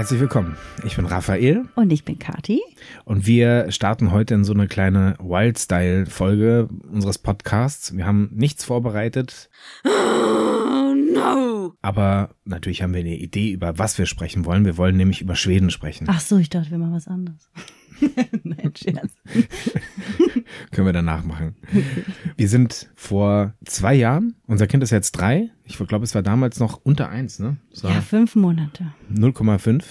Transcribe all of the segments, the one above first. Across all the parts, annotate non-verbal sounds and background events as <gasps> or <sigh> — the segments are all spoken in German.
Herzlich willkommen. Ich bin Raphael. Und ich bin Kati. Und wir starten heute in so eine kleine Wild-Style-Folge unseres Podcasts. Wir haben nichts vorbereitet. Oh <gasps> no! Aber natürlich haben wir eine Idee, über was wir sprechen wollen. Wir wollen nämlich über Schweden sprechen. Ach so, ich dachte, wir machen was anderes. <laughs> Nein, Scherz. <laughs> Können wir danach machen. Wir sind vor zwei Jahren, unser Kind ist jetzt drei. Ich glaube, es war damals noch unter eins, ne? War Ja, fünf Monate. 0,5.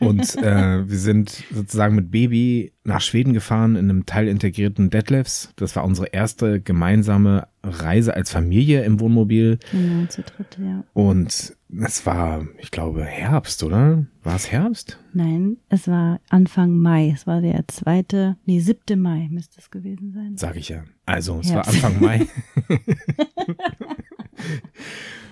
Und äh, wir sind sozusagen mit Baby nach Schweden gefahren in einem teilintegrierten Detlefs. Das war unsere erste gemeinsame Reise als Familie im Wohnmobil. Genau, zu dritt, ja. Und es war, ich glaube, Herbst, oder? War es Herbst? Nein, es war Anfang Mai. Es war der zweite, nee, siebte Mai müsste es gewesen sein. Sag ich ja. Also, es war Herbst. Anfang Mai. <laughs> <laughs>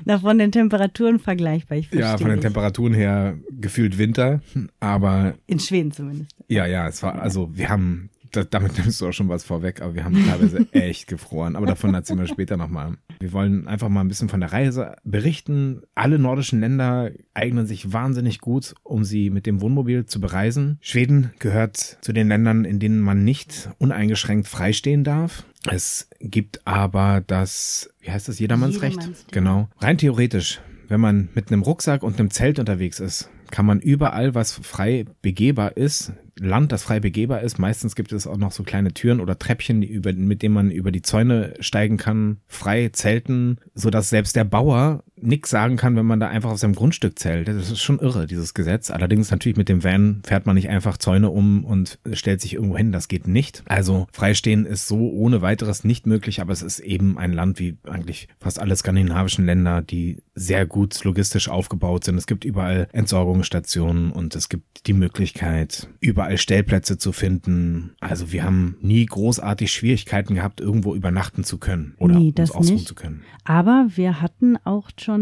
Na, von den Temperaturen vergleichbar. Ich ja, von den dich. Temperaturen her gefühlt Winter. Aber In Schweden zumindest. ja, ja, es war, also wir haben, da, damit nimmst du auch schon was vorweg, aber wir haben teilweise <laughs> echt gefroren. Aber davon erzählen wir später nochmal. Wir wollen einfach mal ein bisschen von der Reise berichten. Alle nordischen Länder eignen sich wahnsinnig gut, um sie mit dem Wohnmobil zu bereisen. Schweden gehört zu den Ländern, in denen man nicht uneingeschränkt freistehen darf. Es gibt aber das, wie heißt das, Jedermannsrecht? Jedermannsrecht. Genau. Rein theoretisch, wenn man mit einem Rucksack und einem Zelt unterwegs ist, kann man überall, was frei begehbar ist, Land, das frei begehbar ist, meistens gibt es auch noch so kleine Türen oder Treppchen, über, mit denen man über die Zäune steigen kann, frei zelten, so dass selbst der Bauer nix sagen kann, wenn man da einfach auf seinem Grundstück zählt. Das ist schon irre, dieses Gesetz. Allerdings natürlich mit dem Van fährt man nicht einfach Zäune um und stellt sich irgendwo hin. Das geht nicht. Also freistehen ist so ohne weiteres nicht möglich, aber es ist eben ein Land wie eigentlich fast alle skandinavischen Länder, die sehr gut logistisch aufgebaut sind. Es gibt überall Entsorgungsstationen und es gibt die Möglichkeit, überall Stellplätze zu finden. Also wir haben nie großartig Schwierigkeiten gehabt, irgendwo übernachten zu können oder Nee, uns ausruhen nicht. zu können. Aber wir hatten auch schon,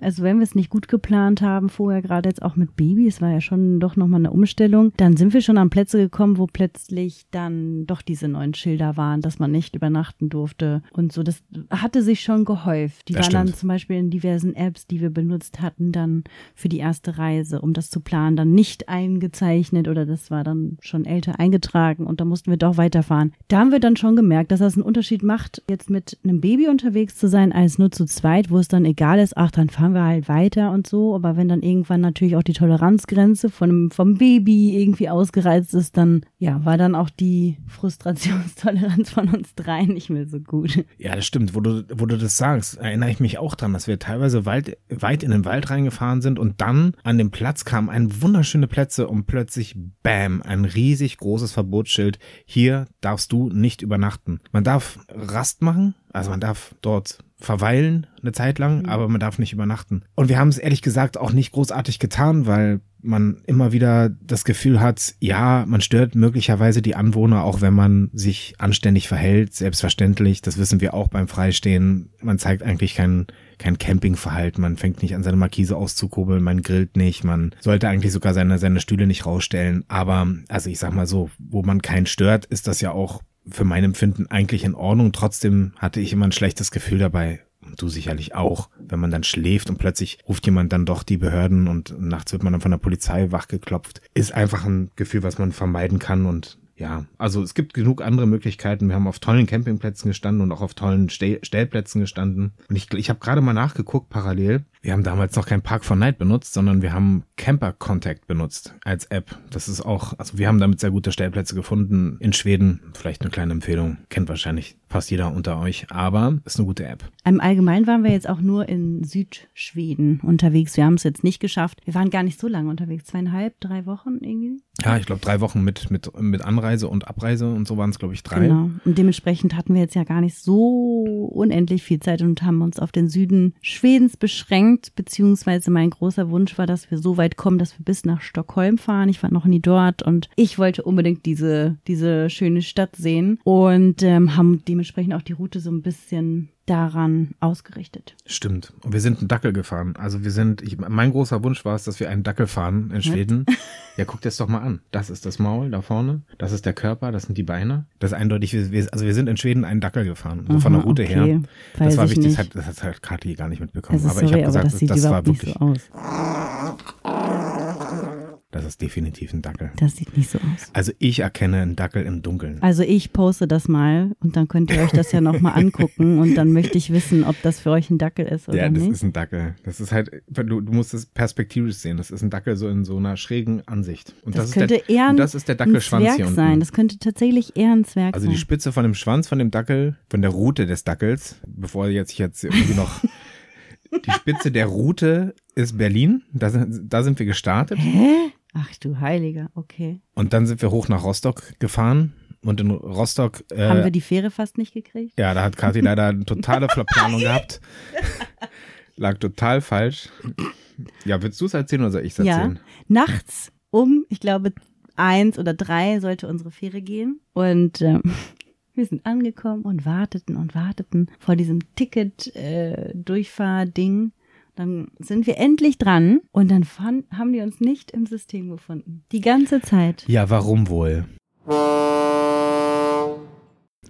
also wenn wir es nicht gut geplant haben, vorher gerade jetzt auch mit Baby, es war ja schon doch nochmal eine Umstellung, dann sind wir schon an Plätze gekommen, wo plötzlich dann doch diese neuen Schilder waren, dass man nicht übernachten durfte und so. Das hatte sich schon gehäuft. Die Das waren dann stimmt. zum Beispiel in diversen Apps, die wir benutzt hatten, dann für die erste Reise, um das zu planen, dann nicht eingezeichnet oder das war dann schon älter eingetragen und da mussten wir doch weiterfahren. Da haben wir dann schon gemerkt, dass das einen Unterschied macht, jetzt mit einem Baby unterwegs zu sein, als nur zu zweit, wo es dann egal ist, ach, dann fahren wir halt weiter und so. Aber wenn dann irgendwann natürlich auch die Toleranzgrenze von, vom Baby irgendwie ausgereizt ist, dann, ja, war dann auch die Frustrationstoleranz von uns dreien nicht mehr so gut. Ja, das stimmt. Wo du, wo du das sagst, erinnere ich mich auch dran, dass wir teilweise weit, weit in den Wald reingefahren sind und dann an dem Platz kamen ein wunderschöne Plätze und plötzlich, bam, ein riesig großes Verbotsschild. Hier darfst du nicht übernachten. Man darf Rast machen, also man darf dort verweilen eine Zeit lang, aber man darf nicht übernachten. Und wir haben es ehrlich gesagt auch nicht großartig getan, weil man immer wieder das Gefühl hat, ja, man stört möglicherweise die Anwohner, auch wenn man sich anständig verhält, selbstverständlich. Das wissen wir auch beim Freistehen. Man zeigt eigentlich kein, kein Campingverhalten. Man fängt nicht an, seine Markise auszukurbeln, man grillt nicht, man sollte eigentlich sogar seine, seine Stühle nicht rausstellen. Aber, also ich sag mal so, wo man keinen stört, ist das ja auch für mein Empfinden eigentlich in Ordnung. Trotzdem hatte ich immer ein schlechtes Gefühl dabei. Und du sicherlich auch, wenn man dann schläft und plötzlich ruft jemand dann doch die Behörden und nachts wird man dann von der Polizei wachgeklopft. Ist einfach ein Gefühl, was man vermeiden kann und ja, also es gibt genug andere Möglichkeiten. Wir haben auf tollen Campingplätzen gestanden und auch auf tollen Stell Stellplätzen gestanden. Und ich, ich habe gerade mal nachgeguckt parallel. Wir haben damals noch kein Park for Night benutzt, sondern wir haben Camper Contact benutzt als App. Das ist auch, also wir haben damit sehr gute Stellplätze gefunden in Schweden. Vielleicht eine kleine Empfehlung. Kennt wahrscheinlich fast jeder unter euch, aber ist eine gute App. Im Allgemeinen waren wir jetzt auch nur in Südschweden unterwegs. Wir haben es jetzt nicht geschafft. Wir waren gar nicht so lange unterwegs. Zweieinhalb, drei Wochen irgendwie. Ja, ich glaube drei Wochen mit, mit, mit Anreise und Abreise und so waren es, glaube ich, drei. Genau. Und dementsprechend hatten wir jetzt ja gar nicht so unendlich viel Zeit und haben uns auf den Süden Schwedens beschränkt, beziehungsweise mein großer Wunsch war, dass wir so weit kommen, dass wir bis nach Stockholm fahren. Ich war noch nie dort und ich wollte unbedingt diese, diese schöne Stadt sehen und ähm, haben dementsprechend auch die Route so ein bisschen daran ausgerichtet. Stimmt. Und wir sind einen Dackel gefahren. Also wir sind, ich, mein großer Wunsch war es, dass wir einen Dackel fahren in Schweden. <laughs> Ja, guck dir das doch mal an. Das ist das Maul da vorne. Das ist der Körper, das sind die Beine. Das ist eindeutig, wir, also wir sind in Schweden einen Dackel gefahren. So von der Aha, Route okay. her. Weiß Das war ich wichtig. Das hat, das hat Kathi gar nicht mitbekommen. Also aber ich sorry, habe aber gesagt, das sieht das war wirklich. so aus. Das ist definitiv ein Dackel. Das sieht nicht so aus. Also ich erkenne einen Dackel im Dunkeln. Also ich poste das mal und dann könnt ihr euch das ja nochmal angucken und dann möchte ich wissen, ob das für euch ein Dackel ist oder ja, das nicht. ist ein Dackel. Das ist halt, du, du musst es perspektivisch sehen. Das ist ein Dackel so in so einer schrägen Ansicht. Und das, das, könnte ist der, eher ein, und das ist der ein Dackelschwanz Zwerg hier unten. sein. Das könnte tatsächlich eher ein Zwerg Also sein. die Spitze von dem Schwanz von dem Dackel, von der Rute des Dackels, bevor jetzt ich jetzt irgendwie noch <laughs> die Spitze der Rute ist Berlin. Da sind, da sind wir gestartet. Hä? Ach du Heiliger, okay. Und dann sind wir hoch nach Rostock gefahren. Und in Rostock, Haben wir äh, die Fähre fast nicht gekriegt? ja, da hat Kathi leider eine totale Verplanung <laughs> gehabt. Lag total falsch. Ja, willst du es erzählen oder soll ich es Ja. erzählen? Nachts um, ich glaube, eins oder drei sollte unsere Fähre gehen. Und ähm, <laughs> wir sind angekommen und warteten und warteten vor diesem Ticket-Durchfahr-Ding. Dann sind wir endlich dran und dann fand, haben die uns nicht im System gefunden. Die ganze Zeit. Ja, warum wohl?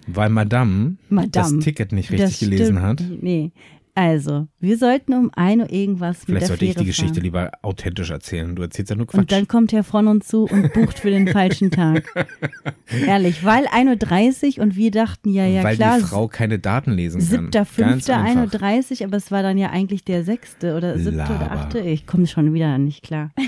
Weil Madame, Madame. das Ticket nicht richtig gelesen hat. Nee. Also, wir sollten um 1 Uhr irgendwas mit Vielleicht der sollte ich Fähre die Geschichte fahren. lieber authentisch erzählen. Du erzählst ja nur Quatsch. Und dann kommt Herr von uns zu und bucht für den <laughs> falschen Tag. Ehrlich, weil 1.30 Uhr und wir dachten, ja, ja Weil klar, die Frau keine Daten lesen kann. siebter, Ganz fünfter, einfach. 1.30 Uhr, aber es war dann ja eigentlich der sechste oder siebte oder Laber. achte. Ich komme schon wieder nicht klar. <laughs>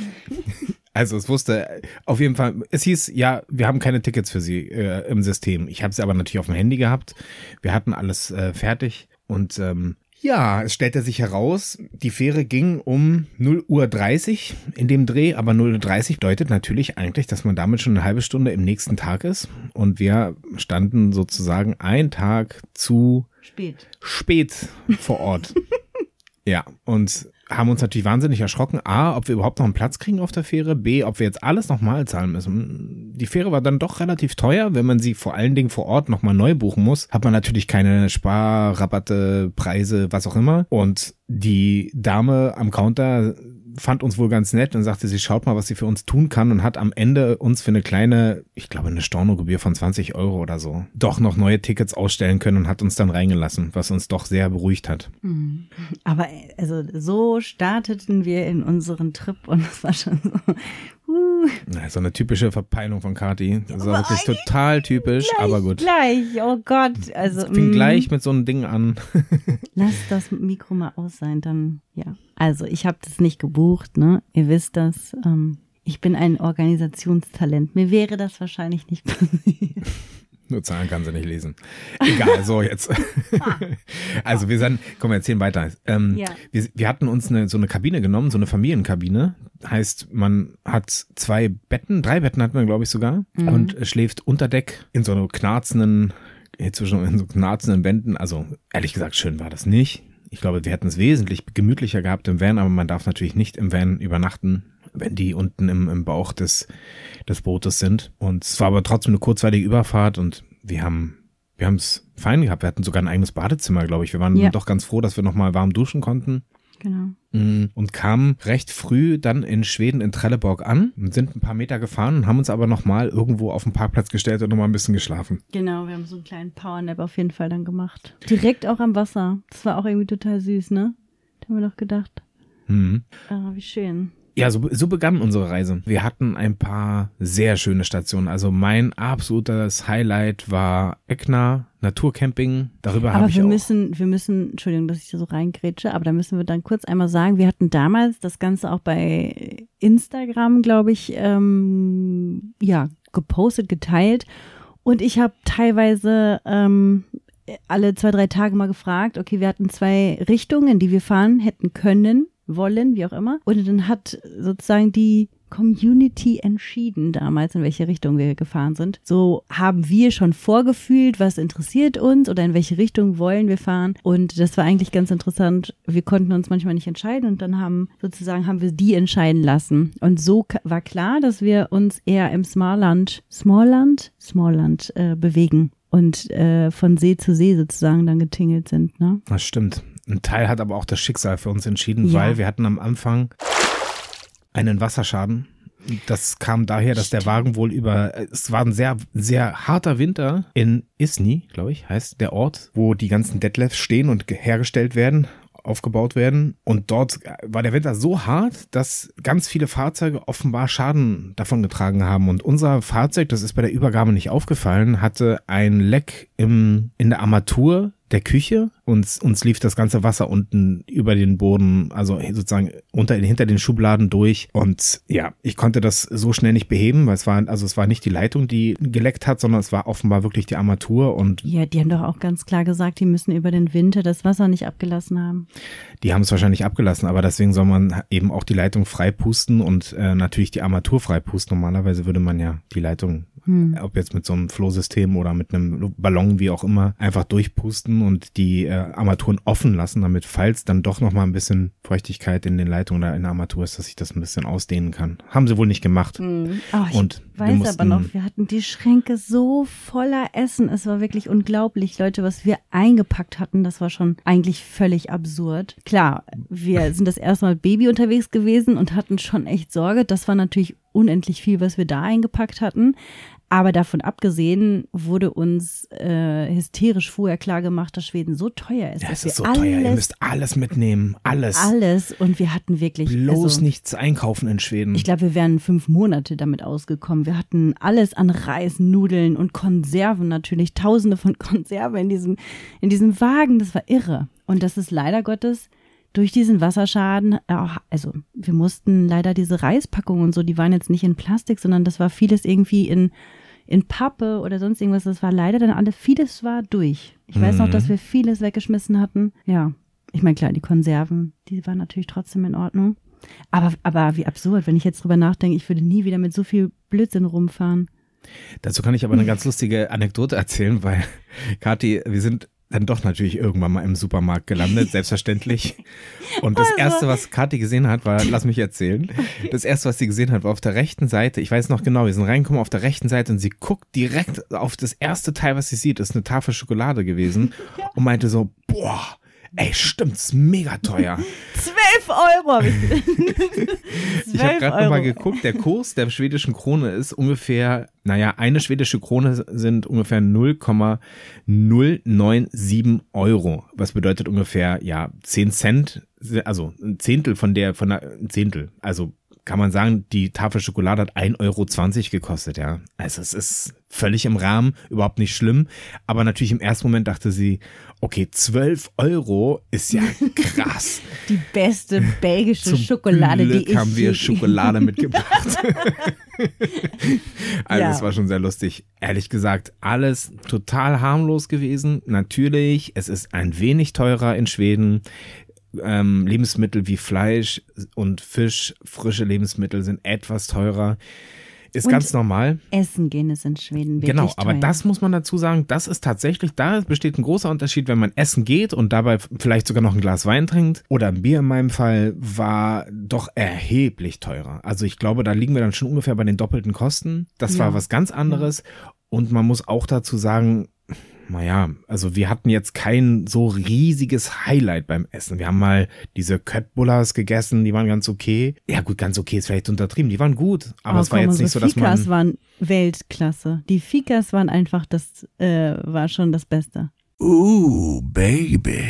Also es wusste auf jeden Fall, es hieß, ja, wir haben keine Tickets für sie äh, im System. Ich habe sie aber natürlich auf dem Handy gehabt. Wir hatten alles äh, fertig und ähm, ja, es stellte sich heraus, die Fähre ging um 0 Uhr 30 in dem Dreh, aber 0 Uhr 30 bedeutet natürlich eigentlich, dass man damit schon eine halbe Stunde im nächsten Tag ist. Und wir standen sozusagen einen Tag zu Spät. spät vor Ort. <laughs> ja, und haben uns natürlich wahnsinnig erschrocken. A, ob wir überhaupt noch einen Platz kriegen auf der Fähre. B, ob wir jetzt alles nochmal zahlen müssen. Die Fähre war dann doch relativ teuer. Wenn man sie vor allen Dingen vor Ort nochmal neu buchen muss, hat man natürlich keine Sparrabatte, Preise, was auch immer. Und die Dame am Counter fand uns wohl ganz nett und sagte, sie schaut mal, was sie für uns tun kann und hat am Ende uns für eine kleine, ich glaube, eine Stornogebühr von 20 Euro oder so, doch noch neue Tickets ausstellen können und hat uns dann reingelassen, was uns doch sehr beruhigt hat. Aber äh, also so starteten wir in unseren Trip und <laughs> das war schon so. Uh, Na, So eine typische Verpeilung von Kati. Das war wirklich total typisch, aber gut. Gleich, oh Gott. Also Es fing mm, gleich mit so einem Ding an. <laughs> Lass das Mikro mal aus sein, dann ja. Also ich habe das nicht gebucht, ne? Ihr wisst das. Ähm, ich bin ein Organisationstalent. Mir wäre das wahrscheinlich nicht <laughs> passiert. Nur Zahlen kann sie nicht lesen. Egal, so jetzt. <laughs> also wir sind, komm, wir erzählen weiter. Ähm, Ja. wir, wir hatten uns eine, so eine Kabine genommen, so eine Familienkabine. Heißt, man hat zwei Betten, drei Betten hat man, glaube ich, sogar. Und schläft unter Deck in so einem knarzenden, zwischen in so knarzenden Wänden. Also ehrlich gesagt, schön war das nicht. Ich glaube, wir hätten es wesentlich gemütlicher gehabt im Van, aber man darf natürlich nicht im Van übernachten, wenn die unten im, im Bauch des, des Bootes sind. Und es war aber trotzdem eine kurzweilige Überfahrt und wir haben wir haben es fein gehabt. Wir hatten sogar ein eigenes Badezimmer, glaube ich. Wir waren Ja. doch ganz froh, dass wir nochmal warm duschen konnten. Genau. Mm, Und kamen recht früh dann in Schweden in Trelleborg an und sind ein paar Meter gefahren und haben uns aber nochmal irgendwo auf den Parkplatz gestellt und nochmal ein bisschen geschlafen. Genau, wir haben so einen kleinen Powernap auf jeden Fall dann gemacht. Direkt auch am Wasser. Das war auch irgendwie total süß, ne? Da haben wir doch gedacht. Mhm. Ah, wie schön. Ja, so, so begann unsere Reise. Wir hatten ein paar sehr schöne Stationen. Also mein absolutes Highlight war Eckner Naturcamping. Darüber habe Aber ich wir auch. müssen, wir müssen, Entschuldigung, dass ich da so reingrätsche, aber da müssen wir dann kurz einmal sagen, wir hatten damals das Ganze auch bei Instagram, glaube ich, ähm, ja, gepostet, geteilt. Und ich habe teilweise ähm, alle zwei, drei Tage mal gefragt, okay, wir hatten zwei Richtungen, die wir fahren hätten können, wollen, wie auch immer. Und dann hat sozusagen die Community entschieden damals, in welche Richtung wir gefahren sind. So haben wir schon vorgefühlt, was interessiert uns oder in welche Richtung wollen wir fahren. Und das war eigentlich ganz interessant. Wir konnten uns manchmal nicht entscheiden und dann haben sozusagen haben wir die entscheiden lassen. Und so war klar, dass wir uns eher im Smallland, Smallland, Smallland äh, bewegen und äh, von See zu See sozusagen dann getingelt sind. Ne? Das stimmt. Ein Teil hat aber auch das Schicksal für uns entschieden, Ja. weil wir hatten am Anfang einen Wasserschaden. Das kam daher, dass der Wagen wohl über, es war ein sehr, sehr harter Winter in Isny, glaube ich, heißt der Ort, wo die ganzen Detlefs stehen und ge- hergestellt werden aufgebaut werden. Und dort war der Winter so hart, dass ganz viele Fahrzeuge offenbar Schaden davon getragen haben. Und unser Fahrzeug, das ist bei der Übergabe nicht aufgefallen, hatte ein Leck im, in der Armatur der Küche. Uns, uns lief das ganze Wasser unten über den Boden, also sozusagen unter, hinter den Schubladen durch. Und ja, ich konnte das so schnell nicht beheben, weil es war, also es war nicht die Leitung, die geleckt hat, sondern es war offenbar wirklich die Armatur und. Ja, die haben doch auch ganz klar gesagt, die müssen über den Winter das Wasser nicht abgelassen haben. Die haben es wahrscheinlich abgelassen, aber deswegen soll man eben auch die Leitung freipusten und äh, natürlich die Armatur freipusten. Normalerweise würde man ja die Leitung hm. ob jetzt mit so einem Flohsystem oder mit einem Ballon, wie auch immer, einfach durchpusten und die äh, Armaturen offen lassen, damit falls dann doch noch mal ein bisschen Feuchtigkeit in den Leitungen oder in der Armatur ist, dass sich das ein bisschen ausdehnen kann. Haben sie wohl nicht gemacht. Hm. Oh, ich und weiß mussten, aber noch, wir hatten die Schränke so voller Essen. Es war wirklich unglaublich, Leute, was wir eingepackt hatten. Das war schon eigentlich völlig absurd. Klar, wir <laughs> sind das erste Mal Baby unterwegs gewesen und hatten schon echt Sorge. Das war natürlich unendlich viel, was wir da eingepackt hatten. Aber davon abgesehen wurde uns äh, hysterisch vorher klar gemacht, dass Schweden so teuer ist. Ja, es ist so teuer. Ihr müsst alles mitnehmen. Alles. Alles. Und wir hatten wirklich. Bloß also, nichts einkaufen in Schweden. Ich glaube, wir wären fünf Monate damit ausgekommen. Wir hatten alles an Reis, Nudeln und Konserven natürlich. Tausende von <laughs> Konserven in diesem, in diesem Wagen. Das war irre. Und das ist leider Gottes durch diesen Wasserschaden, also wir mussten leider diese Reispackungen und so, die waren jetzt nicht in Plastik, sondern das war vieles irgendwie in, in Pappe oder sonst irgendwas. Das war leider dann alles, vieles war durch. Ich mhm. weiß noch, dass mhm. wir vieles weggeschmissen hatten. Ja, ich meine, klar, die Konserven, die waren natürlich trotzdem in Ordnung. Aber, aber wie absurd, wenn ich jetzt drüber nachdenke, ich würde nie wieder mit so viel Blödsinn rumfahren. Dazu kann ich aber eine ganz lustige Anekdote erzählen, weil <laughs> Kathi, wir sind dann doch natürlich irgendwann mal im Supermarkt gelandet, <laughs> selbstverständlich. Und das also. erste, was Kathi gesehen hat, war, lass mich erzählen. <laughs> Das erste, was sie gesehen hat, war auf der rechten Seite. Ich weiß noch genau, wir sind reingekommen auf der rechten Seite und sie guckt direkt auf das erste Teil, was sie sieht, ist eine Tafel Schokolade gewesen <laughs> und meinte so, boah, Ey, stimmt, ist mega teuer. <laughs> 12 Euro habe ich <laughs> <laughs> Ich habe gerade nochmal geguckt, der Kurs der schwedischen Krone ist ungefähr, naja, eine schwedische Krone sind ungefähr 0,097 Euro. Was bedeutet ungefähr, ja, 10 Cent, also ein Zehntel von der, von der, ein Zehntel. Also kann man sagen, die Tafel Schokolade hat 1,20 Euro gekostet, ja. Also es ist völlig im Rahmen, überhaupt nicht schlimm. Aber natürlich im ersten Moment dachte sie, okay, 12 Euro ist ja <laughs> krass. Die beste belgische Zum Schokolade, Glück die ich haben wir Schokolade <laughs> mitgebracht. also ja. es war schon sehr lustig. Ehrlich gesagt, alles total harmlos gewesen. Natürlich, es ist ein wenig teurer in Schweden ähm, Lebensmittel wie Fleisch und Fisch, frische Lebensmittel sind etwas teurer. Ist und ganz normal. Essen gehen ist in Schweden wirklich Genau, aber teuer. das muss man dazu sagen, das ist tatsächlich, da besteht ein großer Unterschied, wenn man essen geht und dabei vielleicht sogar noch ein Glas Wein trinkt oder ein Bier in meinem Fall, war doch erheblich teurer. Also ich glaube, da liegen wir dann schon ungefähr bei den doppelten Kosten. Das ja. war was ganz anderes. Ja. Und man muss auch dazu sagen, naja, also wir hatten jetzt kein so riesiges Highlight beim Essen. Wir haben mal diese Köttbullas gegessen, die waren ganz okay. Ja gut, ganz okay ist vielleicht untertrieben, die waren gut, aber oh, es war komm, jetzt nicht so, dass man... Fikas waren Weltklasse. Die Fikas waren einfach das, äh, war schon das Beste. Uh, Baby.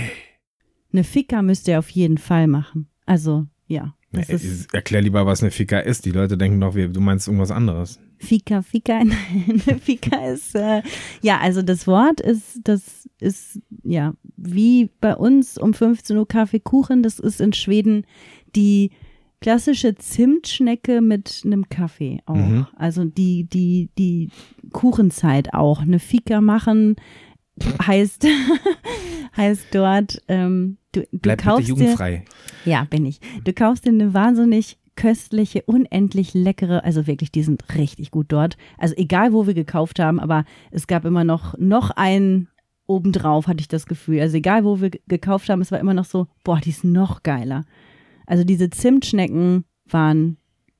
Eine Fika müsst ihr auf jeden Fall machen. Also, ja. Nee, erklär lieber, was eine Fika ist. Die Leute denken doch, du meinst irgendwas anderes. Fika, Fika, <laughs> nein, Fika ist, äh, ja, also das Wort ist, das ist, ja, wie bei uns um 15 Uhr Kaffeekuchen, das ist in Schweden die klassische Zimtschnecke mit einem Kaffee auch. Mhm. Also die, die, die Kuchenzeit auch. Eine Fika machen heißt, <laughs> heißt dort, ähm, du, du Bleib kaufst bitte jugendfrei. Dir, ja, bin ich. Du kaufst dir eine wahnsinnig köstliche, unendlich leckere, also wirklich, die sind richtig gut dort. Also egal, wo wir gekauft haben, aber es gab immer noch, noch einen obendrauf, hatte ich das Gefühl. Also egal, wo wir gekauft haben, es war immer noch so, boah, die ist noch geiler. Also diese Zimtschnecken waren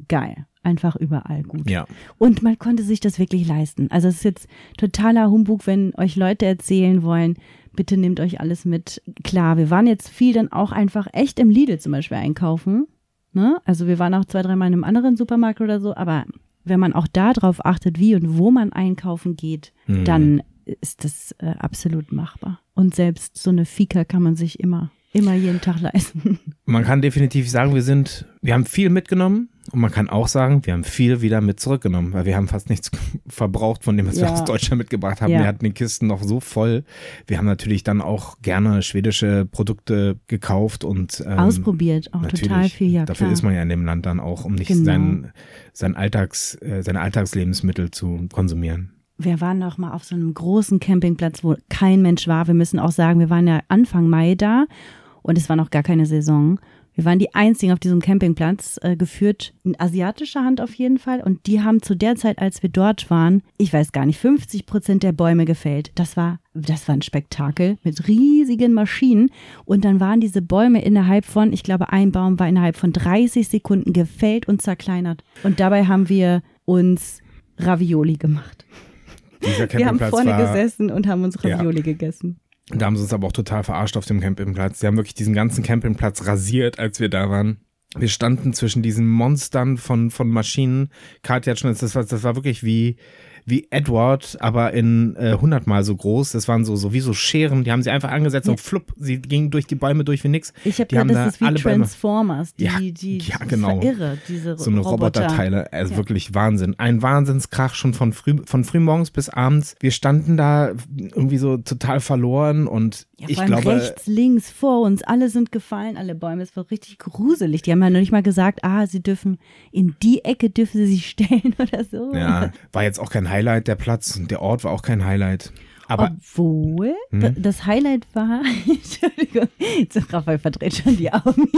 geil. Einfach überall gut. Ja. Und man konnte sich das wirklich leisten. Also es ist jetzt totaler Humbug, wenn euch Leute erzählen wollen, bitte nehmt euch alles mit. Klar, wir waren jetzt viel dann auch einfach echt im Lidl zum Beispiel einkaufen. Ne? Also wir waren auch zwei, dreimal in einem anderen Supermarkt oder so, aber wenn man auch darauf achtet, wie und wo man einkaufen geht, mhm. dann ist das äh, absolut machbar. Und selbst so eine Fika kann man sich immer immer jeden Tag leisten. Man kann definitiv sagen, wir sind, wir haben viel mitgenommen und man kann auch sagen, wir haben viel wieder mit zurückgenommen, weil wir haben fast nichts <laughs> verbraucht von dem, was wir Ja. aus Deutschland mitgebracht haben. Ja. Wir hatten die Kisten noch so voll. Wir haben natürlich dann auch gerne schwedische Produkte gekauft und ähm, Ausprobiert, auch total viel, ja Dafür klar. ist man ja in dem Land dann auch, um nicht Genau. sein, sein Alltags, äh, seine Alltagslebensmittel zu konsumieren. wir waren noch mal auf so einem großen Campingplatz, wo kein Mensch war. Wir müssen auch sagen, wir waren ja Anfang Mai da und es war noch gar keine Saison. Wir waren die einzigen auf diesem Campingplatz, äh, geführt in asiatischer Hand auf jeden Fall. Und die haben zu der Zeit, als wir dort waren, ich weiß gar nicht, 50 Prozent der Bäume gefällt. Das war, das war ein Spektakel mit riesigen Maschinen. Und dann waren diese Bäume innerhalb von, ich glaube, ein Baum war innerhalb von 30 Sekunden gefällt und zerkleinert. Und dabei haben wir uns Ravioli gemacht. Wir haben vorne gesessen und haben uns Ja. Ravioli gegessen. Da haben sie uns aber auch total verarscht auf dem Campingplatz. Sie haben wirklich diesen ganzen Campingplatz rasiert, als wir da waren. Wir standen zwischen diesen Monstern von, von Maschinen. Katja hat schon, das war, das war wirklich wie, wie Edward, aber in äh, hundertmal so groß. Das waren so, so wie so Scheren. Die haben sie einfach angesetzt Ja. und flupp, sie gingen durch die Bäume durch wie nix. Ich habe gedacht, haben das da ist wie alle Transformers. Die, Ja, die, ja, genau. irre, diese So eine Roboter. Roboterteile, also Ja. wirklich Wahnsinn. Ein Wahnsinnskrach schon von früh, von frühmorgens bis abends. Wir standen da irgendwie so total verloren und Ja, ich vor allem glaube, rechts, links, vor uns, alle sind gefallen, alle Bäume. Es war richtig gruselig. Die haben ja noch nicht mal gesagt, ah, sie dürfen, in die Ecke dürfen sie sich <laughs> stellen oder so. Ja, war jetzt auch kein Highlight, der Platz und der Ort war auch kein Highlight. Aber Obwohl, Hm? das Highlight war, <laughs> Entschuldigung, jetzt Raphael verdreht schon die Augen.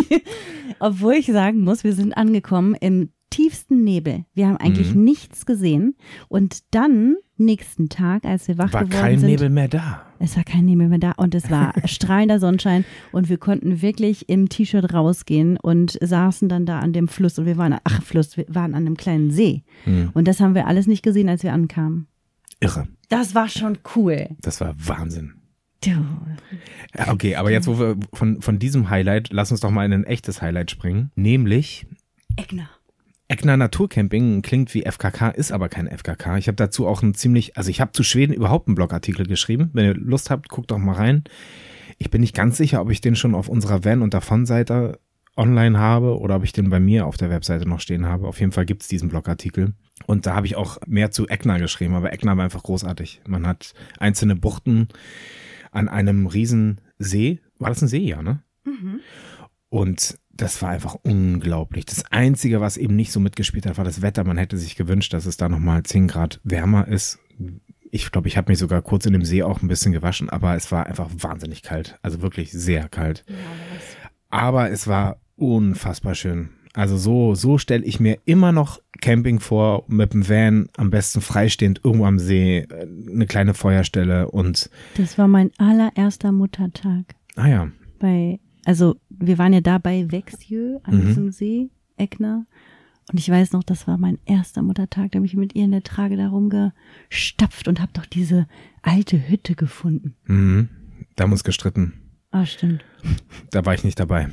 Obwohl ich sagen muss, wir sind angekommen im tiefsten Nebel. Wir haben eigentlich Mhm. nichts gesehen. Und dann, nächsten Tag, als wir wach war geworden kein sind, Nebel mehr da. Es war kein Nebel mehr da und es war <laughs> strahlender Sonnenschein und wir konnten wirklich im T-Shirt rausgehen und saßen dann da an dem Fluss und wir waren, ach Fluss, wir waren an einem kleinen See. Hm, Und das haben wir alles nicht gesehen, als wir ankamen. irre. Das war schon cool. Das war Wahnsinn. Du. Okay, aber jetzt, wo wir von, von diesem Highlight, lass uns doch mal in ein echtes Highlight springen. Nämlich Egner. Eckner Naturcamping klingt wie FKK, ist aber kein FKK. Ich habe dazu auch ein ziemlich, also ich habe zu Schweden überhaupt einen Blogartikel geschrieben. Wenn ihr Lust habt, guckt doch mal rein. Ich bin nicht ganz sicher, ob ich den schon auf unserer Van- und Davon-Seite online habe oder ob ich den bei mir auf der Webseite noch stehen habe. Auf jeden Fall gibt's diesen Blogartikel. Und da habe ich auch mehr zu Eckner geschrieben, aber Eckner war einfach großartig. Man hat einzelne Buchten an einem riesen See. War das ein See, ja, ne? Und das war einfach unglaublich. Das Einzige, was eben nicht so mitgespielt hat, war das Wetter. Man hätte sich gewünscht, dass es da nochmal 10 Grad wärmer ist. Ich glaube, ich habe mich sogar kurz in dem See auch ein bisschen gewaschen, aber es war einfach wahnsinnig kalt. Also wirklich sehr kalt. Aber es war unfassbar schön. Also so, so stelle ich mir immer noch Camping vor, mit dem Van, am besten freistehend, irgendwo am See, äh, eine kleine Feuerstelle und, Das war mein allererster Muttertag. ah ja, Bei, also wir waren ja da bei Vexieux an Mhm. diesem See, Eckner. Und ich weiß noch, das war mein erster Muttertag. Da habe ich mit ihr in der Trage da rumgestapft und habe doch diese alte Hütte gefunden. mhm. da muss gestritten. Ah, stimmt. Da war ich nicht dabei.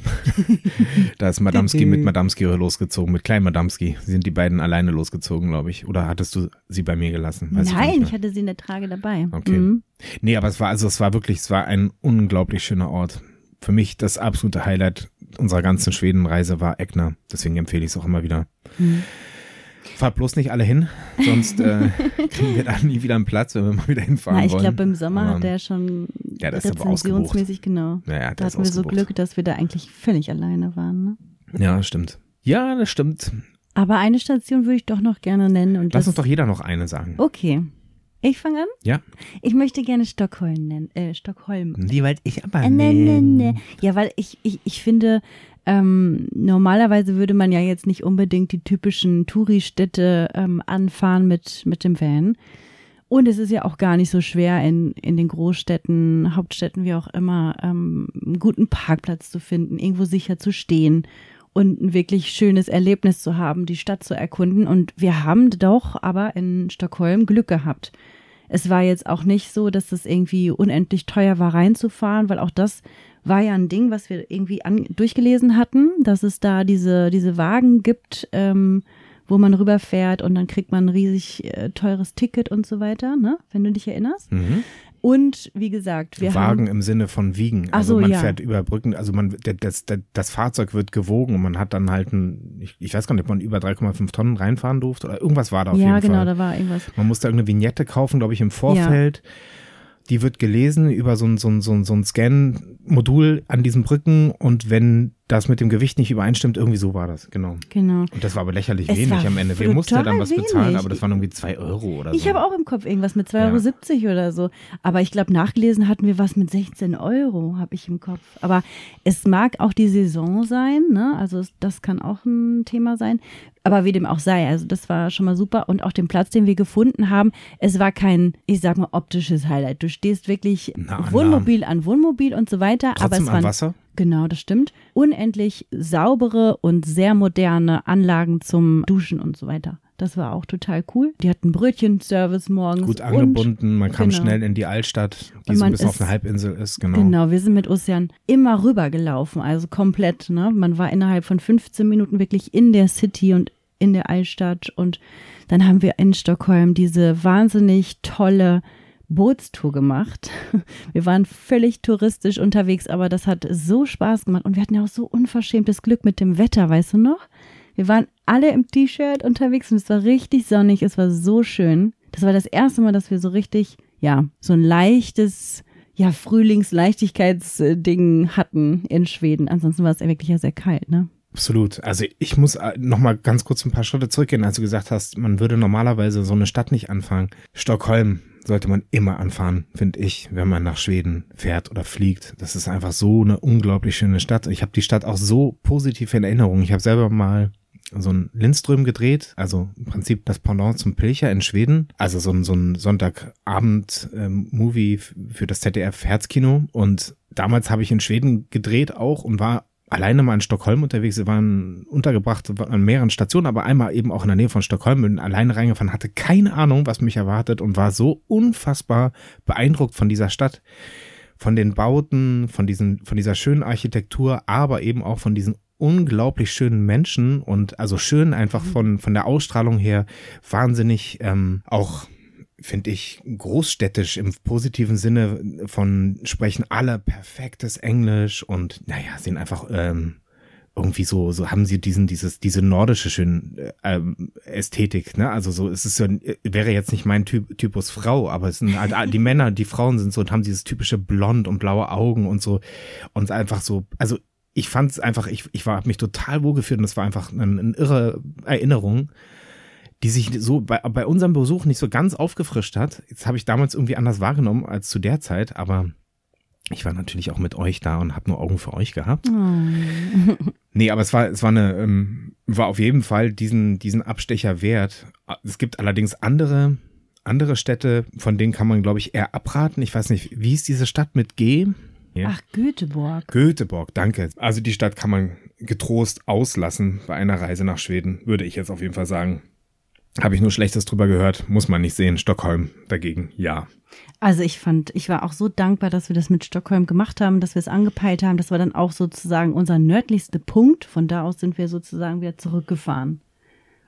<laughs> da ist Madamski mit Madamski losgezogen, mit Klein Madamski. Sie sind die beiden alleine losgezogen, glaube ich. Oder hattest du sie bei mir gelassen? Weiß Nein, ich mehr. hatte sie in der Trage dabei. Okay. Mhm. Nee, aber es war, also es war wirklich, es war ein unglaublich schöner Ort. Für mich das absolute Highlight unserer ganzen Schwedenreise war Eckner. Deswegen empfehle ich es auch immer wieder. Mhm. Fahrt bloß nicht alle hin, sonst äh, <laughs> kriegen wir da nie wieder einen Platz, wenn wir mal wieder hinfahren Na, ich wollen. glaube, im Sommer Aber- hat der schon Ja, das ist aber rezensionsmäßig, genau. Naja, Da der ist hatten wir so. Glück, dass wir da eigentlich völlig alleine waren. Ne? Ja, stimmt. Ja, das stimmt. Aber eine Station würde ich doch noch gerne nennen. Und Lass das, uns doch jeder noch eine sagen. Okay. Ich fange an? Ja? Ich möchte gerne Stockholm nennen. Äh, Stockholm. Die wollte ich aber Äh, ne, ne, nennen. ne. Ja, weil ich, ich, ich finde, ähm, normalerweise würde man ja jetzt nicht unbedingt die typischen Touri-Städte ähm, anfahren mit, mit dem Van. Und es ist ja auch gar nicht so schwer, in, in den Großstädten, Hauptstädten, wie auch immer, ähm, einen guten Parkplatz zu finden, irgendwo sicher zu stehen und ein wirklich schönes Erlebnis zu haben, die Stadt zu erkunden. Und wir haben doch aber in Stockholm Glück gehabt. Es war jetzt auch nicht so, dass es irgendwie unendlich teuer war, reinzufahren, weil auch das war ja ein Ding, was wir irgendwie an, durchgelesen hatten, dass es da diese, diese Wagen gibt, ähm, wo man rüberfährt und dann kriegt man ein riesig äh, teures Ticket und so weiter, ne? wenn du dich erinnerst. Mhm. Und wie gesagt, wir Wagen haben im Sinne von wiegen. Also so, man ja. fährt über Brücken, also man das, das, das Fahrzeug wird gewogen und man hat dann halt ein, ich, ich weiß gar nicht, ob man über 3,5 Tonnen reinfahren durfte oder irgendwas war da auf ja, jeden genau, Fall. da war irgendwas. Man musste irgendeine Vignette kaufen, glaube ich, im Vorfeld. Die wird gelesen über so ein, so ein, so ein, so ein Scan-Modul an diesen Brücken und wenn das mit dem Gewicht nicht übereinstimmt, irgendwie so war das, genau. Genau. Und das war aber lächerlich Es wenig war am Ende. Wir mussten ja dann was total bezahlen, wenig. aber das waren irgendwie zwei Euro oder so. Ich habe auch im Kopf irgendwas mit 2,70 Ja. Euro oder so. Aber ich glaube, nachgelesen hatten wir was mit 16 Euro, habe ich im Kopf. Aber es mag auch die Saison sein, ne? Also es- das kann auch ein Thema sein. Aber wie dem auch sei, also das war schon mal super. Und auch den Platz, den wir gefunden haben, es war kein, ich sag mal, optisches Highlight. Du stehst wirklich Na, na. Wohnmobil an Wohnmobil und so weiter. aber Trotzdem es am waren Wasser? Genau, das stimmt. Unendlich saubere und sehr moderne Anlagen zum Duschen und so weiter. Das war auch total cool. Die hatten Brötchenservice morgens. Gut und- angebunden, man kam genau. schnell in die Altstadt, die so ein bisschen auf einer Halbinsel ist, genau. Genau, wir sind mit Ossian immer rübergelaufen, also komplett. Ne? Man war innerhalb von 15 Minuten wirklich in der City und in der Altstadt. Und dann haben wir in Stockholm diese wahnsinnig tolle Bootstour gemacht. <laughs> Wir waren völlig touristisch unterwegs, aber das hat so Spaß gemacht. Und wir hatten ja auch so unverschämtes Glück mit dem Wetter, weißt du noch? Wir waren alle im T-Shirt unterwegs und es war richtig sonnig, es war so schön. Das war das erste Mal, dass wir so richtig, ja, so ein leichtes, ja, Frühlingsleichtigkeitsding hatten in Schweden. Ansonsten war es ja wirklich ja sehr kalt, ne? Absolut. Also ich muss äh, noch mal ganz kurz ein paar Schritte zurückgehen, als du gesagt hast, man würde normalerweise so eine Stadt nicht anfangen. Stockholm sollte man immer anfahren, finde ich, wenn man nach Schweden fährt oder fliegt. Das ist einfach so eine unglaublich schöne Stadt. Ich habe die Stadt auch so positiv in Erinnerung. Ich habe selber mal so ein Lindström gedreht, also im Prinzip das Pendant zum Pilcher in Schweden, also so ein, so ein Sonntagabend-Movie für das ZDF Herzkino und damals habe ich in Schweden gedreht auch und war alleine mal in Stockholm unterwegs. Wir waren untergebracht an mehreren Stationen, aber einmal eben auch in der Nähe von Stockholm. Bin alleine reingefahren, hatte keine Ahnung, was mich erwartet und war so unfassbar beeindruckt von dieser Stadt, von den Bauten, von diesen, von dieser schönen Architektur, aber eben auch von diesen unglaublich schönen Menschen und also schön einfach von, von der Ausstrahlung her wahnsinnig ähm, auch finde ich, großstädtisch im positiven Sinne von sprechen alle perfektes Englisch und naja, sehen einfach ähm, irgendwie so, so haben sie diesen, dieses, diese nordische schön ähm, Ästhetik, ne? Also so, es ist so, wäre jetzt nicht mein typ, Typus Frau, aber es sind halt, die Männer, die Frauen sind so und haben dieses typische Blond und blaue Augen und so und einfach so, also ich fand es einfach, ich, ich war, hab mich total wohlgefühlt und es war einfach eine, eine irre Erinnerung die sich so bei, bei unserem Besuch nicht so ganz aufgefrischt hat. Jetzt habe ich damals irgendwie anders wahrgenommen als zu der Zeit, aber ich war natürlich auch mit euch da und habe nur Augen für euch gehabt. Oh. Nee, aber es war, es war eine, ähm, war auf jeden Fall diesen, diesen Abstecher wert. Es gibt allerdings andere, andere Städte, von denen kann man, glaube ich, eher abraten. Ich weiß nicht, wie ist diese Stadt mit G? Ja. Ach, Göteborg. Göteborg, danke. Also die Stadt kann man getrost auslassen bei einer Reise nach Schweden, würde ich jetzt auf jeden Fall sagen. Habe ich nur Schlechtes drüber gehört, muss man nicht sehen. Stockholm dagegen, ja. Also ich fand, ich war auch so dankbar, dass wir das mit Stockholm gemacht haben, dass wir es angepeilt haben. Das war dann auch sozusagen unser nördlichster Punkt. Von da aus sind wir sozusagen wieder zurückgefahren.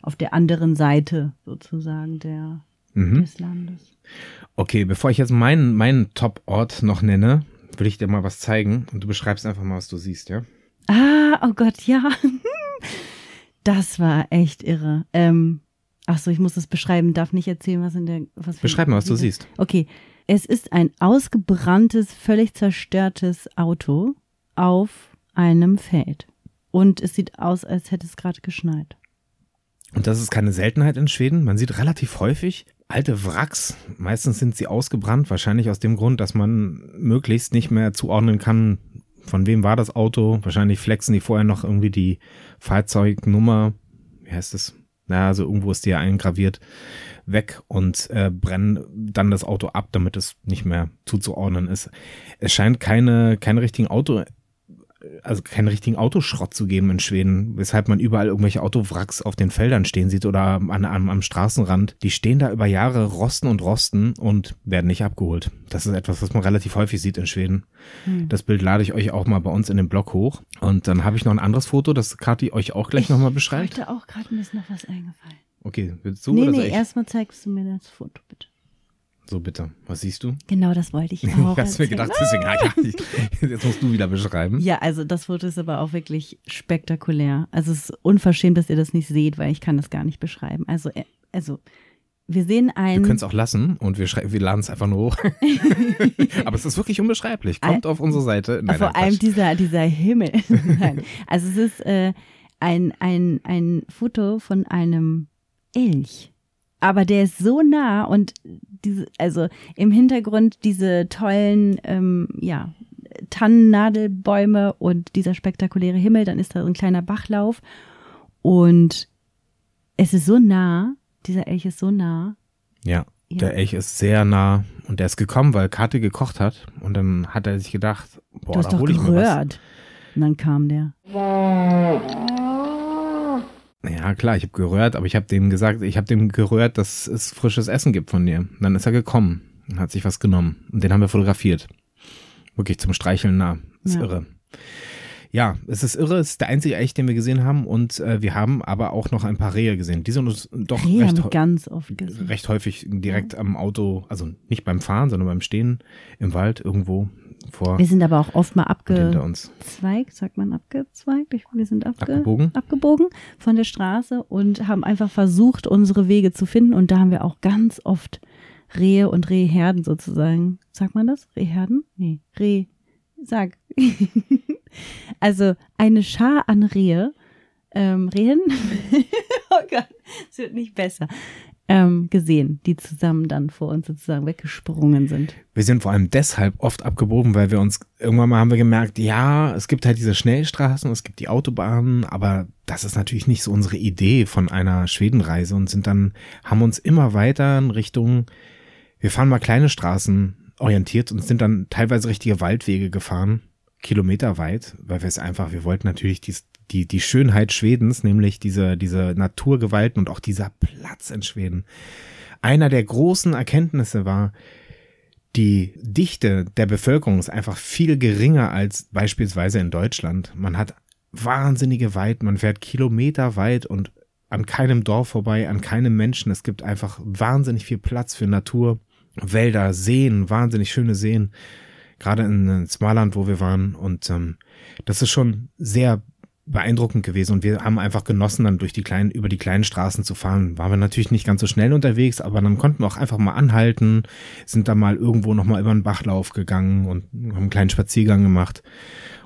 Auf der anderen Seite sozusagen der, Mhm. des Landes. Okay, bevor ich jetzt meinen, meinen Top-Ort noch nenne, will ich dir mal was zeigen und du beschreibst einfach mal, was du siehst, ja? Ah, oh Gott, ja. <laughs> Das war echt irre. Ähm, ach so, ich muss das beschreiben, darf nicht erzählen, was in der. Was wir- Beschreib mal, was du siehst. Okay, es ist ein ausgebranntes, völlig zerstörtes Auto auf einem Feld. Und es sieht aus, als hätte es gerade geschneit. Und das ist keine Seltenheit in Schweden. Man sieht relativ häufig alte Wracks. Meistens sind sie ausgebrannt, wahrscheinlich aus dem Grund, dass man möglichst nicht mehr zuordnen kann, von wem war das Auto. Wahrscheinlich flexen die vorher noch irgendwie die Fahrzeugnummer, wie heißt es? Na, also irgendwo ist die ja eingraviert, weg und äh, brennen dann das Auto ab, damit es nicht mehr zuzuordnen ist. Es scheint keine, keine richtigen Auto, also keinen richtigen Autoschrott zu geben in Schweden, weshalb man überall irgendwelche Autowracks auf den Feldern stehen sieht oder an, am, am Straßenrand. Die stehen da über Jahre, rosten und rosten und werden nicht abgeholt. Das ist etwas, was man relativ häufig sieht in Schweden. Hm. Das Bild lade ich euch auch mal bei uns in den Blog hoch. Und dann habe ich noch ein anderes Foto, das Kathi euch auch gleich nochmal beschreibt. Heute auch gerade mir ist noch was eingefallen. Okay, willst du nee, oder nee, ich? erstmal zeigst du mir das Foto, bitte. So bitte. Was siehst du? Genau, das wollte ich <laughs> auch. hab's mir gedacht, deswegen, ah, ja, <laughs> jetzt musst du wieder beschreiben. Ja, also das Foto ist aber auch wirklich spektakulär. Also es ist unverschämt, dass ihr das nicht seht, weil ich kann das gar nicht beschreiben. Also, äh, also wir sehen ein. Wir können es auch lassen und wir, wir laden es einfach nur hoch. <laughs> Aber es ist wirklich unbeschreiblich. Kommt ein, auf unsere Seite. Nein, vor allem dieser, dieser Himmel. Nein. Also es ist äh, ein, ein, ein Foto von einem Elch. Aber der ist so nah und diese, also im Hintergrund diese tollen, ähm, ja, Tannennadelbäume und dieser spektakuläre Himmel, dann ist da so ein kleiner Bachlauf und es ist so nah dieser Elch ist so nah. Ja, ja, der Elch ist sehr nah und der ist gekommen, weil Kathi gekocht hat und dann hat er sich gedacht, boah, du hast da hole ich mir was. Und dann kam der. Ja, klar, ich habe gerührt, aber ich habe dem gesagt, ich habe dem gerührt, dass es frisches Essen gibt von dir. Und dann ist er gekommen und hat sich was genommen und den haben wir fotografiert. Wirklich zum Streicheln nah. Ist ja. irre ja, es ist irre, es ist der einzige Elch, den wir gesehen haben und äh, wir haben aber auch noch ein paar Rehe gesehen. Die sind uns doch Rehe recht, ganz oft gesehen. recht häufig direkt ja. am Auto, also nicht beim Fahren, sondern beim Stehen im Wald irgendwo vor. Wir sind aber auch oft mal abgezweigt, sagt man abgezweigt? Wir sind abge abgebogen. abgebogen von der Straße und haben einfach versucht, unsere Wege zu finden und da haben wir auch ganz oft Rehe und Rehherden sozusagen. Sagt man das? Rehherden? Nee, Reh. Sag. <laughs> Also eine Schar an Rehe, ähm, Rehen, <laughs> oh Gott, es wird nicht besser, ähm, gesehen, die zusammen dann vor uns sozusagen weggesprungen sind. Wir sind vor allem deshalb oft abgebogen, weil wir uns irgendwann mal haben wir gemerkt, ja, es gibt halt diese Schnellstraßen, es gibt die Autobahnen, aber das ist natürlich nicht so unsere Idee von einer Schwedenreise und sind dann, haben uns immer weiter in Richtung, wir fahren mal kleine Straßen orientiert und sind dann teilweise richtige Waldwege gefahren Kilometer weit, weil wir es einfach, wir wollten natürlich die, die, die Schönheit Schwedens, nämlich diese, diese Naturgewalten und auch dieser Platz in Schweden. Einer der großen Erkenntnisse war, die Dichte der Bevölkerung ist einfach viel geringer als beispielsweise in Deutschland. Man hat wahnsinnige Weiten, man fährt Kilometer weit und an keinem Dorf vorbei, an keinem Menschen. Es gibt einfach wahnsinnig viel Platz für Natur, Wälder, Seen, wahnsinnig schöne Seen gerade in Smaland, wo wir waren. Und ähm, das ist schon sehr beeindruckend gewesen und wir haben einfach genossen, dann durch die kleinen, über die kleinen Straßen zu fahren. Waren wir natürlich nicht ganz so schnell unterwegs, aber dann konnten wir auch einfach mal anhalten, sind da mal irgendwo nochmal über den Bachlauf gegangen und haben einen kleinen Spaziergang gemacht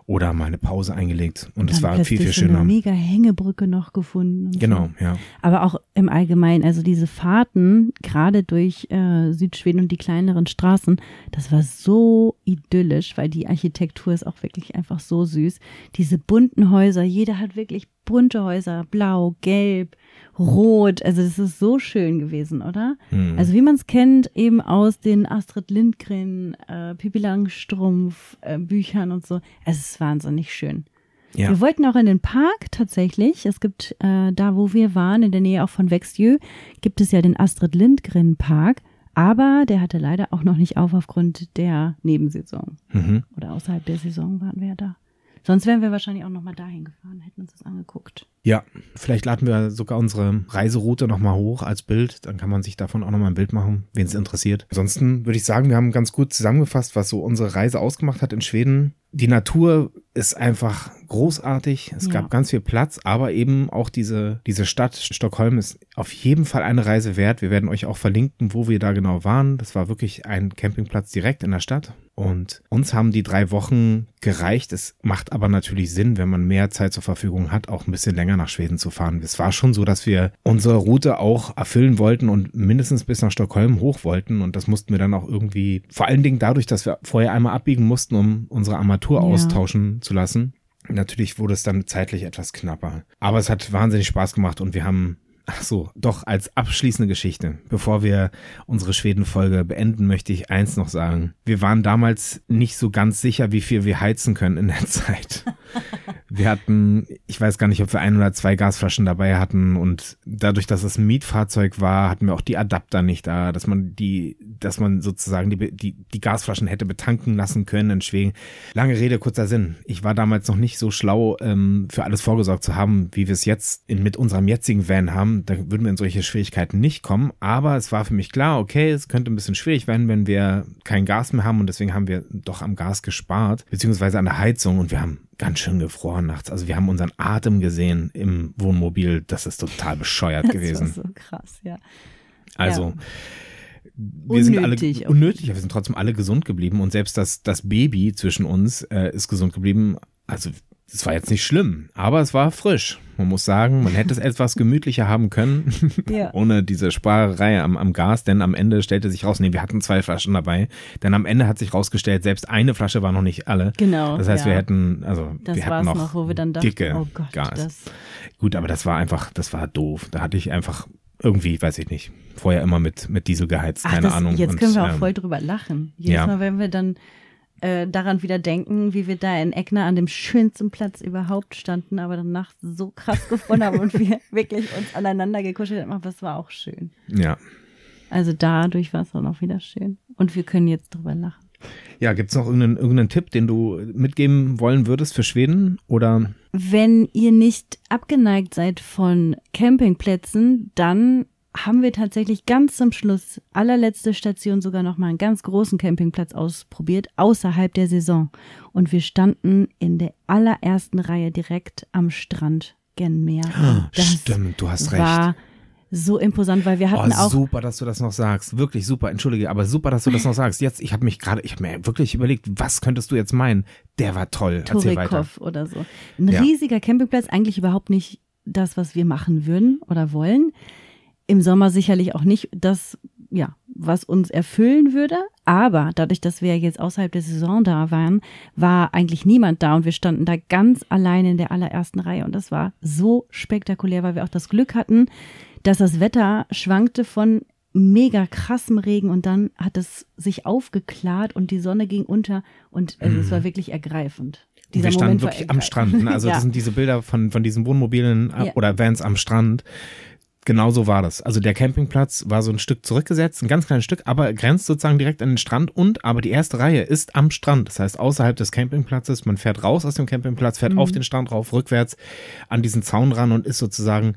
oder mal eine Pause eingelegt. Und es war viel, viel schöner. Eine mega Hängebrücke noch gefunden. Genau, so. ja. Aber auch im Allgemeinen, also diese Fahrten, gerade durch äh, Südschweden und die kleineren Straßen, das war so idyllisch, weil die Architektur ist auch wirklich einfach so süß. Diese bunten Häuser, jeder hat wirklich bunte Häuser, blau, gelb, rot. Also es ist so schön gewesen, oder? Mhm. Also wie man es kennt, eben aus den Astrid Lindgren, äh, Pippi Langstrumpf äh, Büchern und so. Es ist wahnsinnig schön. Ja. Wir wollten auch in den Park tatsächlich. Es gibt äh, da, wo wir waren, in der Nähe auch von Wexjö, gibt es ja den Astrid Lindgren Park. Aber der hatte leider auch noch nicht auf aufgrund der Nebensaison. Mhm. Oder außerhalb der Saison waren wir ja da. Sonst wären wir wahrscheinlich auch noch mal dahin gefahren, hätten uns das angeguckt. Ja, vielleicht laden wir sogar unsere Reiseroute noch mal hoch als Bild. Dann kann man sich davon auch noch mal ein Bild machen, wen es interessiert. Ansonsten würde ich sagen, wir haben ganz gut zusammengefasst, was so unsere Reise ausgemacht hat in Schweden. Die Natur ist einfach großartig. Es ja. gab ganz viel Platz, aber eben auch diese, diese Stadt Stockholm ist auf jeden Fall eine Reise wert. Wir werden euch auch verlinken, wo wir da genau waren. Das war wirklich ein Campingplatz direkt in der Stadt. Und uns haben die drei Wochen gereicht. Es macht aber natürlich Sinn, wenn man mehr Zeit zur Verfügung hat, auch ein bisschen länger nach Schweden zu fahren. Es war schon so, dass wir unsere Route auch erfüllen wollten und mindestens bis nach Stockholm hoch wollten. Und das mussten wir dann auch irgendwie, vor allen Dingen dadurch, dass wir vorher einmal abbiegen mussten, um unsere Armatur ja. austauschen zu lassen. Natürlich wurde es dann zeitlich etwas knapper. Aber es hat wahnsinnig Spaß gemacht und wir haben Ach so, doch als abschließende Geschichte. Bevor wir unsere Schweden-Folge beenden, möchte ich eins noch sagen. Wir waren damals nicht so ganz sicher, wie viel wir heizen können in der <laughs> Zeit. Wir hatten, ich weiß gar nicht, ob wir ein oder zwei Gasflaschen dabei hatten und dadurch, dass es ein Mietfahrzeug war, hatten wir auch die Adapter nicht da, dass man die, dass man sozusagen die, die, die Gasflaschen hätte betanken lassen können in Schweden. Lange Rede, kurzer Sinn. Ich war damals noch nicht so schlau, ähm, für alles vorgesorgt zu haben, wie wir es jetzt in, mit unserem jetzigen Van haben da würden wir in solche Schwierigkeiten nicht kommen. Aber es war für mich klar, okay, es könnte ein bisschen schwierig werden, wenn wir kein Gas mehr haben und deswegen haben wir doch am Gas gespart, beziehungsweise an der Heizung und wir haben ganz schön gefroren nachts. Also wir haben unseren Atem gesehen im Wohnmobil. Das ist total bescheuert <laughs> Das gewesen. war so krass, ja. Also Ja. wir sind alle Unnötig. unnötig, aber wir sind trotzdem alle gesund geblieben und selbst das, das Baby zwischen uns äh, ist gesund geblieben. Also es war jetzt nicht schlimm, aber es war frisch. Man muss sagen, man hätte es <laughs> etwas gemütlicher haben können, <laughs> Ja. ohne diese Sparerei am, am Gas, denn am Ende stellte sich raus, nee, wir hatten zwei Flaschen dabei, denn am Ende hat sich rausgestellt, selbst eine Flasche war noch nicht alle. Genau. Das heißt, ja. wir hätten, also Das wir war hatten es noch, noch, wo wir dann dachten, dicke oh Gott, Gas. Gut, aber das war einfach, das war doof. Da hatte ich einfach irgendwie, weiß ich nicht, vorher immer mit, mit Diesel geheizt, Ach, keine das, Ahnung. Jetzt Und, können wir auch ähm, voll drüber lachen. Jedes ja. Mal, wenn wir dann äh, daran wieder denken, wie wir da in Eckner an dem schönsten Platz überhaupt standen, aber dann nachts so krass <laughs> gefroren haben und wir <laughs> wirklich uns aneinander gekuschelt haben. Aber das war auch schön. Ja. Also dadurch war es dann auch wieder schön. Und wir können jetzt drüber lachen. Ja, gibt's noch irgendeinen, irgendeinen Tipp, den du mitgeben wollen würdest für Schweden? Oder Wenn ihr nicht abgeneigt seid von Campingplätzen, dann haben wir tatsächlich ganz zum Schluss, allerletzte Station, sogar noch mal einen ganz großen Campingplatz ausprobiert, außerhalb der Saison. Und wir standen in der allerersten Reihe direkt am Strand Genmeer. Und Das Stimmt, du hast recht. war so imposant, weil wir hatten Oh, auch super, dass du das noch sagst. Wirklich super, entschuldige, aber super, dass du das noch sagst. Jetzt, ich habe mich gerade, ich habe mir wirklich überlegt, was könntest du jetzt meinen? Der war toll. Torikov oder so. Ein Ja. riesiger Campingplatz, eigentlich überhaupt nicht das, was wir machen würden oder wollen. Im Sommer sicherlich auch nicht das, ja, was uns erfüllen würde. Aber dadurch, dass wir jetzt außerhalb der Saison da waren, war eigentlich niemand da und wir standen da ganz allein in der allerersten Reihe. Und das war so spektakulär, weil wir auch das Glück hatten, dass das Wetter schwankte von mega krassem Regen und dann hat es sich aufgeklärt und die Sonne ging unter und also es war wirklich ergreifend. Und wir standen wirklich am. Strand. Ne? Also <laughs> ja. das sind diese Bilder von, von diesen Wohnmobilen äh, Ja. oder Vans am Strand. Genau so war das. Also der Campingplatz war so ein Stück zurückgesetzt, ein ganz kleines Stück, aber grenzt sozusagen direkt an den Strand und aber die erste Reihe ist am Strand. Das heißt außerhalb des Campingplatzes. Man fährt raus aus dem Campingplatz, fährt auf den Strand rauf, rückwärts an diesen Zaun ran und ist sozusagen,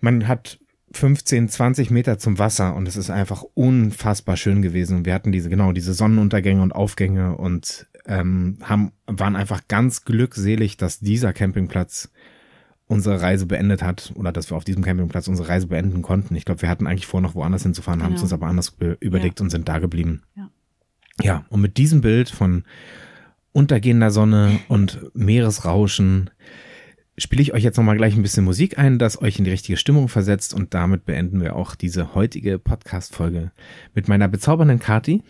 man hat 15, 20 Meter zum Wasser und es ist einfach unfassbar schön gewesen. Und wir hatten diese, genau, diese Sonnenuntergänge und Aufgänge und ähm, haben, waren einfach ganz glückselig, dass dieser Campingplatz unsere Reise beendet hat oder dass wir auf diesem Campingplatz unsere Reise beenden konnten. Ich glaube, wir hatten eigentlich vor, noch woanders hinzufahren, haben es Genau. uns aber anders be- überlegt und sind da geblieben. Ja. Ja, und mit diesem Bild von untergehender Sonne und Meeresrauschen spiele ich euch jetzt nochmal gleich ein bisschen Musik ein, das euch in die richtige Stimmung versetzt und damit beenden wir auch diese heutige Podcast-Folge mit meiner bezaubernden Kati.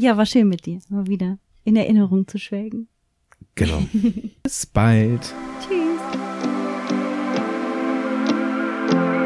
ja, war schön mit dir, mal wieder in Erinnerung zu schwelgen. Genau. <laughs> Bis bald. thank you